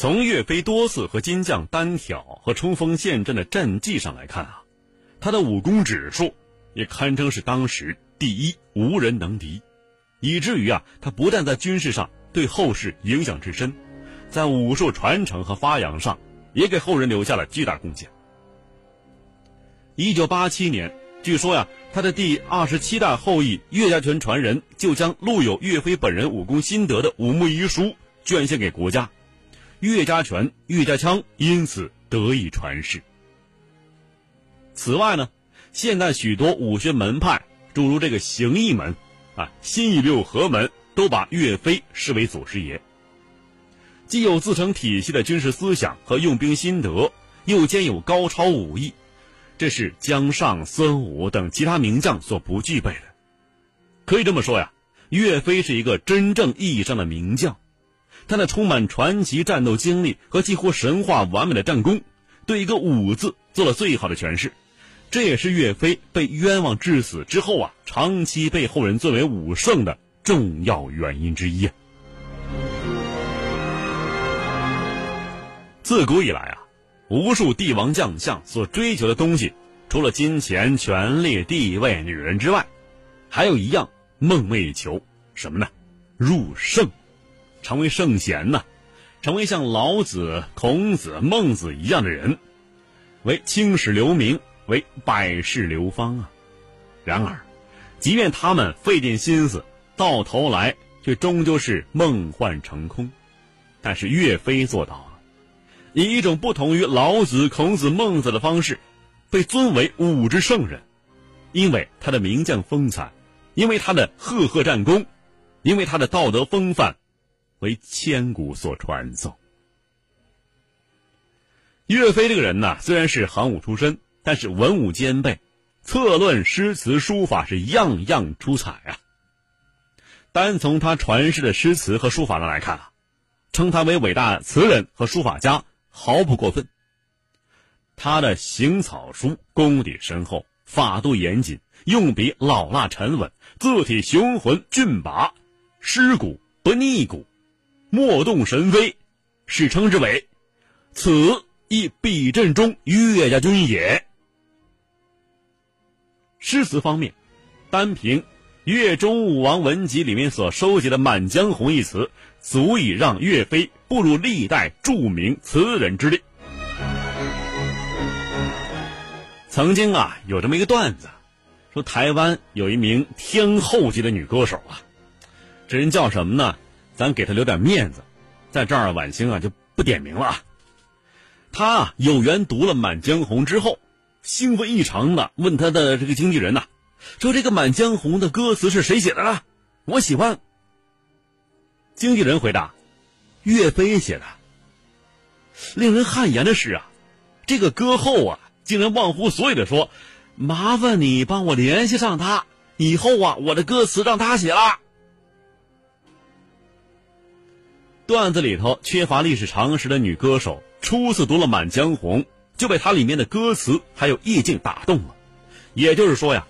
从岳飞多次和金将单挑和冲锋陷阵的战绩上来看啊，他的武功指数也堪称是当时第一，无人能敌，以至于啊，他不但在军事上对后世影响至深，在武术传承和发扬上也给后人留下了巨大贡献。一九八七年，据说呀，他的第二十七代后裔岳家拳传人就将录有岳飞本人武功心得的武穆遗书捐献给国家。岳家拳、岳家枪因此得以传世。此外呢，现在许多武学门派，诸如这个形意门、啊新意六合门，都把岳飞视为祖师爷。既有自成体系的军事思想和用兵心得，又兼有高超武艺，这是姜尚、孙武等其他名将所不具备的。可以这么说呀，岳飞是一个真正意义上的名将。他那充满传奇战斗经历和几乎神话完美的战功，对一个“武”字做了最好的诠释，这也是岳飞被冤枉致死之后啊，长期被后人尊为武圣的重要原因之一啊。自古以来啊，无数帝王将相所追求的东西，除了金钱、权力、地位、女人之外，还有一样梦寐以求，什么呢？入圣。成为圣贤呢，成为像老子、孔子、孟子一样的人，为青史留名，为百世流芳啊。然而，即便他们费尽心思，到头来却终究是梦幻成空。但是岳飞做到了，以一种不同于老子、孔子、孟子的方式，被尊为武之圣人，因为他的名将风采，因为他的赫赫战功，因为他的道德风范。为千古所传颂。岳飞这个人呢，虽然是行武出身，但是文武兼备，策论、诗词、书法是样样出彩啊。单从他传世的诗词和书法上来看啊，称他为伟大词人和书法家毫不过分。他的行草书功底深厚，法度严谨，用笔老辣沉稳，字体雄浑俊拔，诗骨不腻骨。莫动神飞，史称之为“此亦笔阵中岳家军也”。诗词方面，单凭《岳中武王文集》里面所收集的《满江红》一词，足以让岳飞步入历代著名词人之列。曾经啊，有这么一个段子，说台湾有一名天后级的女歌手啊，这人叫什么呢？咱给他留点面子，在这儿晚星啊就不点名了啊。他有缘读了《满江红》之后，兴奋异常的问他的这个经纪人呐，说这个《满江红》的歌词是谁写的呢？我喜欢。经纪人回答：岳飞写的。令人汗颜的是啊，这个歌后啊竟然忘乎所以的说：“麻烦你帮我联系上他，以后啊我的歌词让他写了。”段子里头缺乏历史常识的女歌手，初次读了《满江红》，就被它里面的歌词还有意境打动了。也就是说呀，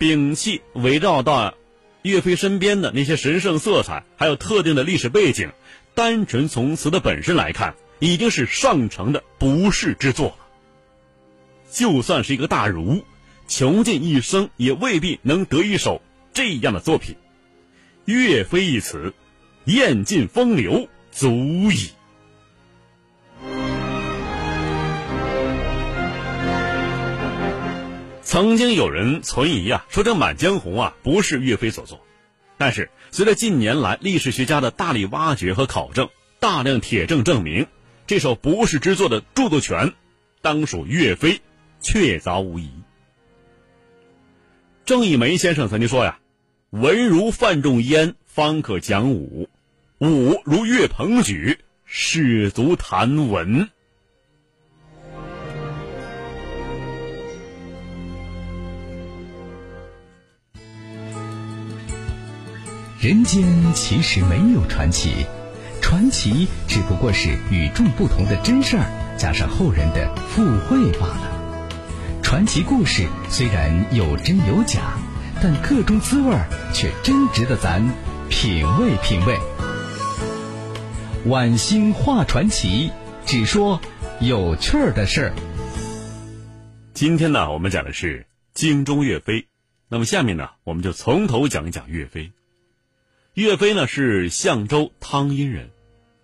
摒弃围绕到岳飞身边的那些神圣色彩，还有特定的历史背景，单纯从词的本身来看，已经是上乘的不世之作了。就算是一个大儒，穷尽一生也未必能得一首这样的作品。岳飞一词。厌尽风流，足矣。曾经有人存疑啊，说这《满江红》啊不是岳飞所作，但是随着近年来历史学家的大力挖掘和考证，大量铁证证明，这首不是之作的著作权当属岳飞，确凿无疑。郑义梅先生曾经说呀：“文如范仲淹，方可讲武。”五如岳鹏举，士足谈文。人间其实没有传奇，传奇只不过是与众不同的真事儿，加上后人的附会罢了。传奇故事虽然有真有假，但各中滋味儿却真值得咱品味品味。晚星画传奇，只说有趣儿的事儿。今天呢，我们讲的是京中岳飞。那么下面呢，我们就从头讲一讲岳飞。岳飞呢是相州汤阴人，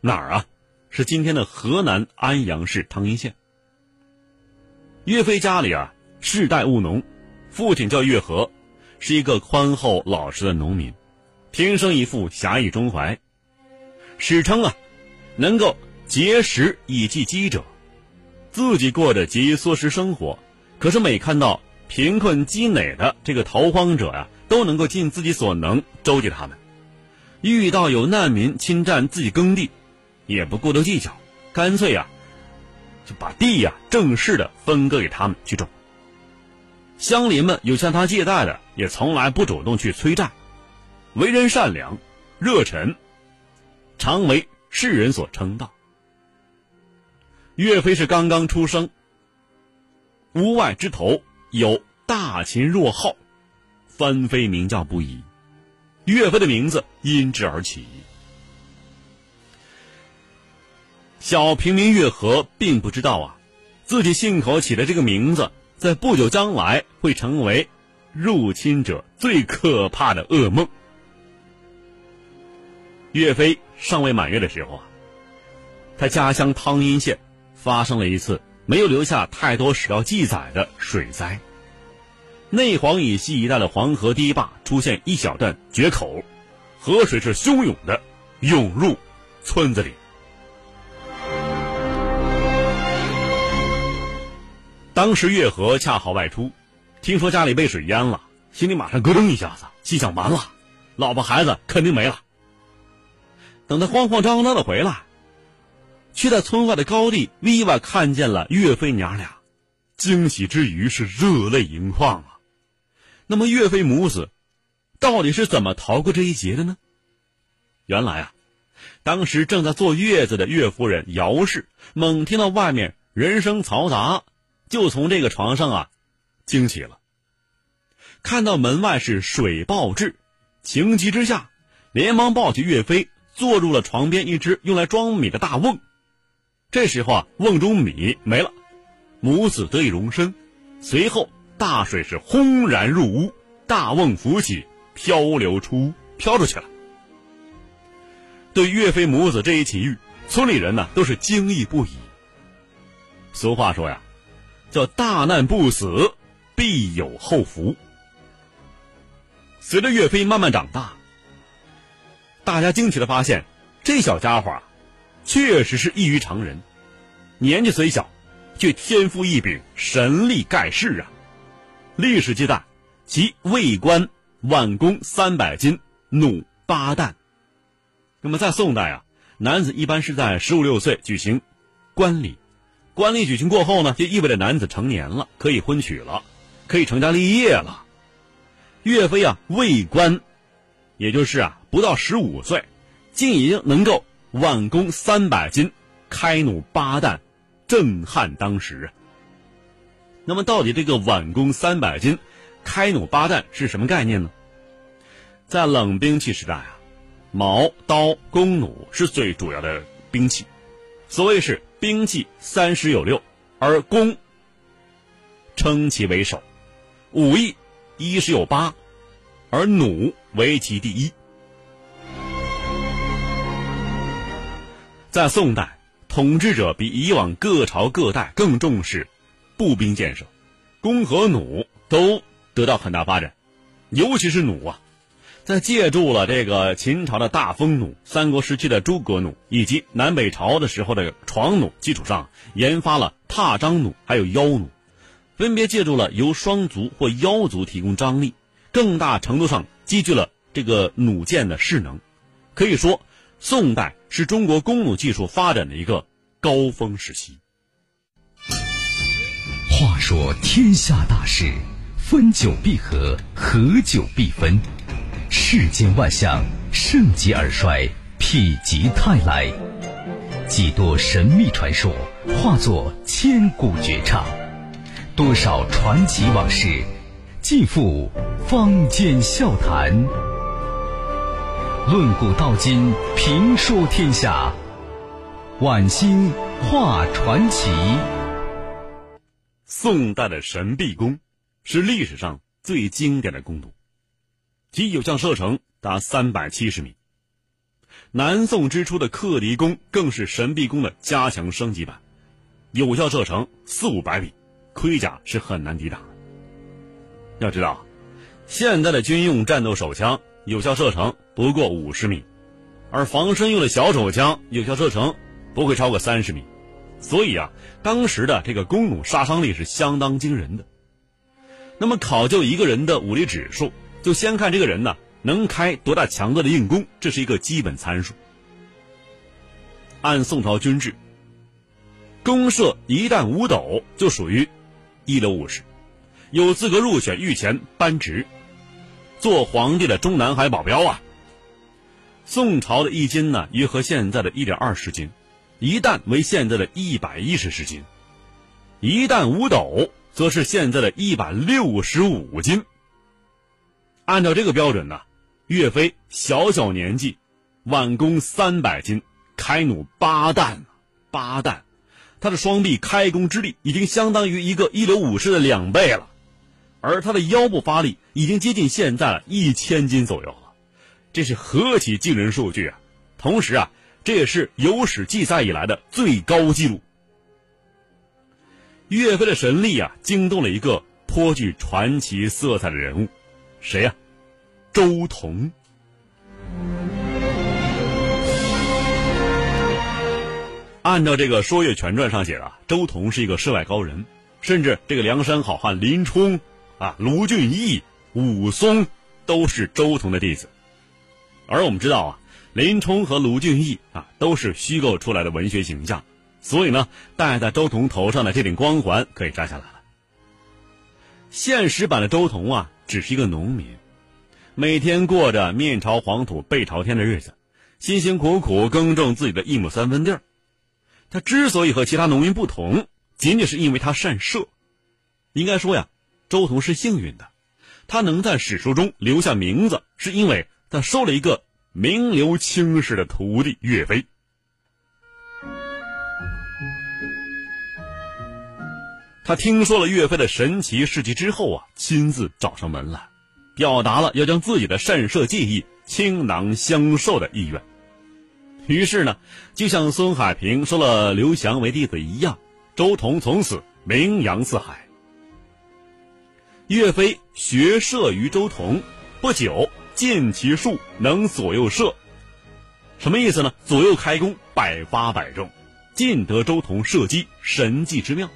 哪儿啊？是今天的河南安阳市汤阴县。岳飞家里啊，世代务农，父亲叫岳和，是一个宽厚老实的农民，天生一副侠义中怀，史称啊。能够节食以济饥者，自己过着节衣缩食生活，可是每看到贫困积馁的这个逃荒者呀，都能够尽自己所能周济他们。遇到有难民侵占自己耕地，也不过多计较，干脆呀，就把地呀正式的分割给他们去种。乡邻们有向他借贷的，也从来不主动去催债，为人善良、热忱，常为。世人所称道。岳飞是刚刚出生，屋外枝头有大秦若号，翻飞鸣叫不已。岳飞的名字因之而起。小平民岳和并不知道啊，自己信口起的这个名字，在不久将来会成为入侵者最可怕的噩梦。岳飞尚未满月的时候啊，他家乡汤阴县发生了一次没有留下太多史料记载的水灾。内黄以西一带的黄河堤坝出现一小段决口，河水是汹涌的涌入村子里。当时岳和恰好外出，听说家里被水淹了，心里马上咯噔一下子，心想完了，老婆孩子肯定没了。等他慌慌张张的回来，却在村外的高地意外看见了岳飞娘俩，惊喜之余是热泪盈眶啊！那么岳飞母子到底是怎么逃过这一劫的呢？原来啊，当时正在坐月子的岳夫人姚氏，猛听到外面人声嘈杂，就从这个床上啊惊起了，看到门外是水爆至，情急之下，连忙抱起岳飞。坐入了床边一只用来装米的大瓮，这时候啊，瓮中米没了，母子得以容身。随后大水是轰然入屋，大瓮浮起，漂流出飘出去了。对岳飞母子这一奇遇，村里人呢都是惊异不已。俗话说呀，叫大难不死，必有后福。随着岳飞慢慢长大。大家惊奇的发现，这小家伙啊，确实是异于常人。年纪虽小，却天赋异禀，神力盖世啊！历史记载，其为官挽弓三百斤，弩八弹。那么在宋代啊，男子一般是在十五六岁举行冠礼，冠礼举行过后呢，就意味着男子成年了，可以婚娶了，可以成家立业了。岳飞啊，为官。也就是啊，不到十五岁，竟已经能够挽弓三百斤，开弩八弹，震撼当时。那么，到底这个挽弓三百斤，开弩八弹是什么概念呢？在冷兵器时代啊，矛、刀、弓、弩是最主要的兵器。所谓是兵器三十有六，而弓称其为首；武艺一十有八。而弩为其第一。在宋代，统治者比以往各朝各代更重视步兵建设，弓和弩都得到很大发展。尤其是弩啊，在借助了这个秦朝的大风弩、三国时期的诸葛弩以及南北朝的时候的床弩基础上，研发了踏张弩还有腰弩，分别借助了由双足或腰足提供张力。更大程度上积聚了这个弩箭的势能，可以说，宋代是中国弓弩技术发展的一个高峰时期。话说天下大事，分久必合，合久必分。世间万象，盛极而衰，否极泰来。几多神秘传说，化作千古绝唱；多少传奇往事。尽付坊间笑谈，论古道今，评说天下，晚星画传奇。宋代的神臂弓是历史上最经典的弓弩，其有效射程达三百七十米。南宋之初的克敌弓更是神臂弓的加强升级版，有效射程四五百米，盔甲是很难抵挡的。要知道，现在的军用战斗手枪有效射程不过五十米，而防身用的小手枪有效射程不会超过三十米，所以啊，当时的这个弓弩杀伤力是相当惊人的。那么考究一个人的武力指数，就先看这个人呢。能开多大强度的硬弓，这是一个基本参数。按宋朝军制，弓射一旦五斗就属于一流武士，有资格入选御前班职，做皇帝的中南海保镖啊。宋朝的一斤呢，约合现在的一点二十斤，一担为现在的一百一十十斤，一担五斗则是现在的一百六十五斤。按照这个标准呢。岳飞小小年纪，挽弓三百斤，开弩八弹，八弹，他的双臂开弓之力已经相当于一个一流武士的两倍了，而他的腰部发力已经接近现在了一千斤左右了，这是何其惊人数据啊！同时啊，这也是有史记载以来的最高纪录。岳飞的神力啊，惊动了一个颇具传奇色彩的人物，谁呀？周同，按照这个《说岳全传》上写的，周同是一个世外高人，甚至这个梁山好汉林冲、啊卢俊义、武松都是周同的弟子。而我们知道啊，林冲和卢俊义啊都是虚构出来的文学形象，所以呢，戴在周同头上的这顶光环可以摘下来了。现实版的周同啊，只是一个农民。每天过着面朝黄土背朝天的日子，辛辛苦苦耕种自己的一亩三分地儿。他之所以和其他农民不同，仅仅是因为他善射。应该说呀，周同是幸运的，他能在史书中留下名字，是因为他收了一个名留青史的徒弟岳飞。他听说了岳飞的神奇事迹之后啊，亲自找上门来。表达了要将自己的善射技艺倾囊相授的意愿。于是呢，就像孙海平收了刘翔为弟子一样，周同从此名扬四海。岳飞学射于周同，不久见其术能左右射，什么意思呢？左右开弓，百发百中，尽得周同射击神技之妙。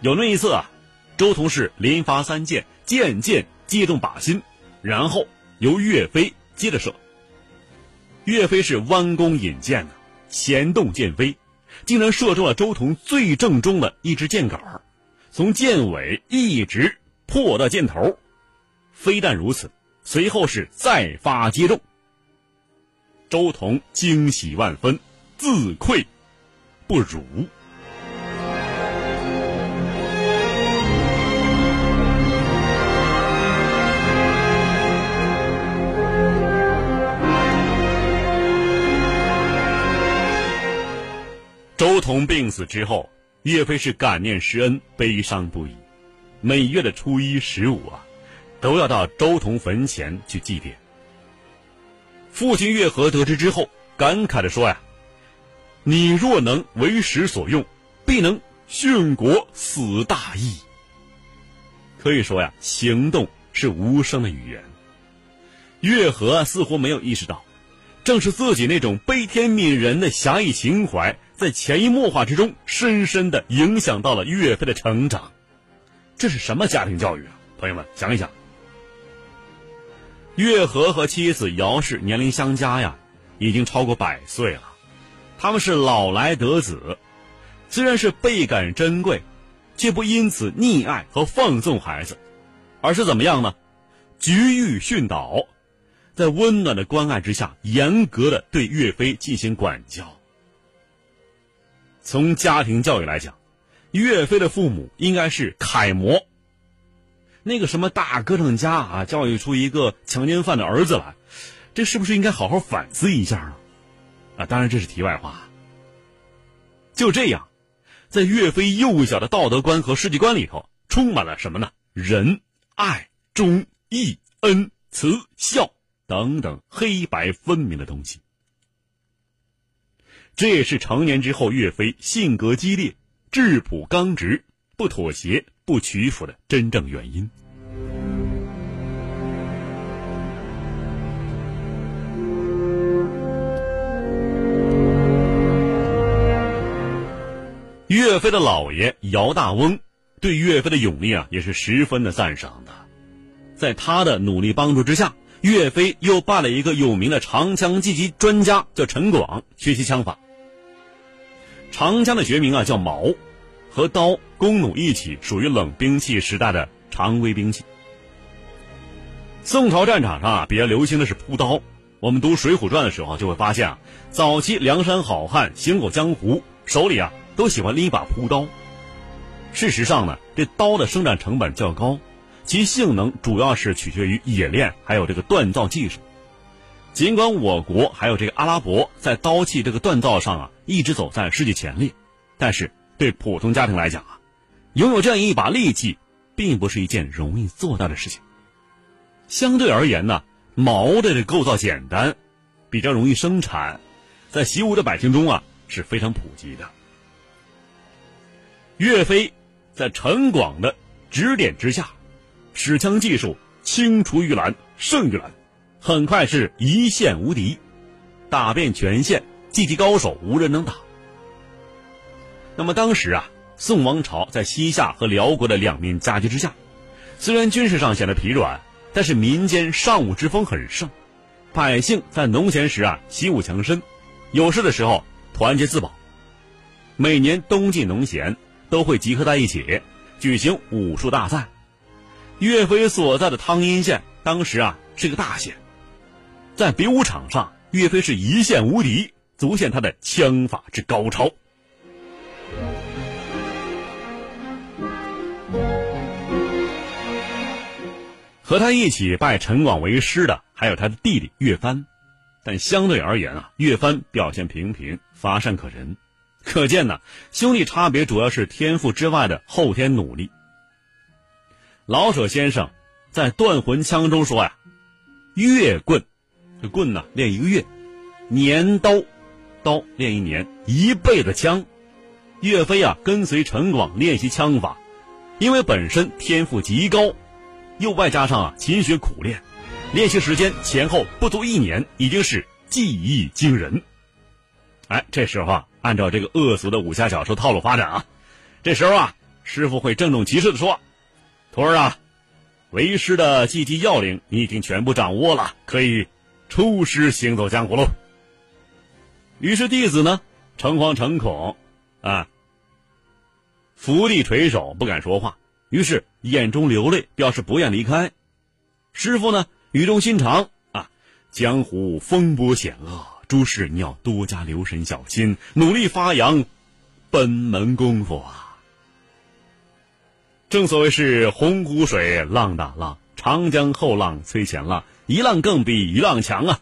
有那一次啊，周同是连发三箭，箭箭。击中靶心，然后由岳飞接着射。岳飞是弯弓引箭的，弦动箭飞，竟然射中了周同最正中的一支箭杆从箭尾一直破的箭头。非但如此，随后是再发接中。周彤惊喜万分，自愧不如。周彤病死之后，岳飞是感念师恩，悲伤不已。每月的初一、十五啊，都要到周同坟前去祭奠。父亲岳和得知之后，感慨地说呀：“你若能为时所用，必能殉国死大义。”可以说呀，行动是无声的语言。岳和似乎没有意识到，正是自己那种悲天悯人的侠义情怀。在潜移默化之中，深深的影响到了岳飞的成长。这是什么家庭教育啊？朋友们，想一想。岳和和妻子姚氏年龄相加呀，已经超过百岁了。他们是老来得子，虽然是倍感珍贵，却不因此溺爱和放纵孩子，而是怎么样呢？局域训导，在温暖的关爱之下，严格的对岳飞进行管教。从家庭教育来讲，岳飞的父母应该是楷模。那个什么大歌唱家啊，教育出一个强奸犯的儿子来，这是不是应该好好反思一下呢？啊，当然这是题外话。就这样，在岳飞幼小的道德观和世界观里头，充满了什么呢？仁、爱、忠、义、恩、慈、孝等等黑白分明的东西。这也是成年之后岳飞性格激烈、质朴刚直、不妥协、不屈服的真正原因。岳飞的老爷姚大翁对岳飞的勇力啊，也是十分的赞赏的。在他的努力帮助之下，岳飞又拜了一个有名的长枪技击专家，叫陈广，学习枪法。长枪的学名啊叫矛，和刀、弓弩一起，属于冷兵器时代的常规兵器。宋朝战场上啊，比较流行的是朴刀。我们读《水浒传》的时候就会发现啊，早期梁山好汉行走江湖，手里啊。都喜欢拎一把朴刀。事实上呢，这刀的生产成本较高，其性能主要是取决于冶炼还有这个锻造技术。尽管我国还有这个阿拉伯在刀器这个锻造上啊一直走在世界前列，但是对普通家庭来讲啊，拥有这样一把利器，并不是一件容易做到的事情。相对而言呢，矛的构造简单，比较容易生产，在习武的百姓中啊是非常普及的。岳飞在陈广的指点之下，使枪技术青出于蓝胜于蓝，很快是一线无敌，打遍全县，技击高手无人能打。那么当时啊，宋王朝在西夏和辽国的两面夹击之下，虽然军事上显得疲软，但是民间尚武之风很盛，百姓在农闲时啊习武强身，有事的时候团结自保。每年冬季农闲。都会集合在一起举行武术大赛。岳飞所在的汤阴县当时啊是个大县，在比武场上，岳飞是一线无敌，足见他的枪法之高超。和他一起拜陈广为师的还有他的弟弟岳帆，但相对而言啊，岳帆表现平平，乏善可陈。可见呢，兄弟差别主要是天赋之外的后天努力。老舍先生在《断魂枪》中说呀：“月棍，这棍呢练一个月；年刀，刀练一年，一辈子枪。”岳飞啊，跟随陈广练习枪法，因为本身天赋极高，又外加上啊勤学苦练，练习时间前后不足一年，已经是技艺惊人。哎，这时候啊。按照这个恶俗的武侠小说套路发展啊，这时候啊，师傅会郑重其事的说：“徒儿啊，为师的技击要领你已经全部掌握了，可以出师行走江湖喽。”于是弟子呢，诚惶诚恐啊，伏地垂首，不敢说话，于是眼中流泪，表示不愿离开。师傅呢，语重心长啊，江湖风波险恶。诸事你要多加留神小心，努力发扬本门功夫啊！正所谓是洪湖水浪打浪，长江后浪催前浪，一浪更比一浪强啊！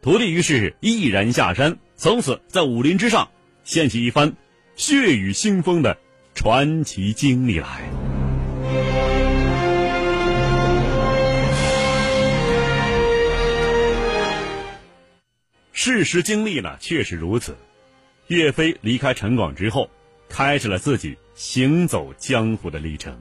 徒弟于是毅然下山，从此在武林之上掀起一番血雨腥风的传奇经历来。事实经历呢，确实如此。岳飞离开陈广之后，开始了自己行走江湖的历程。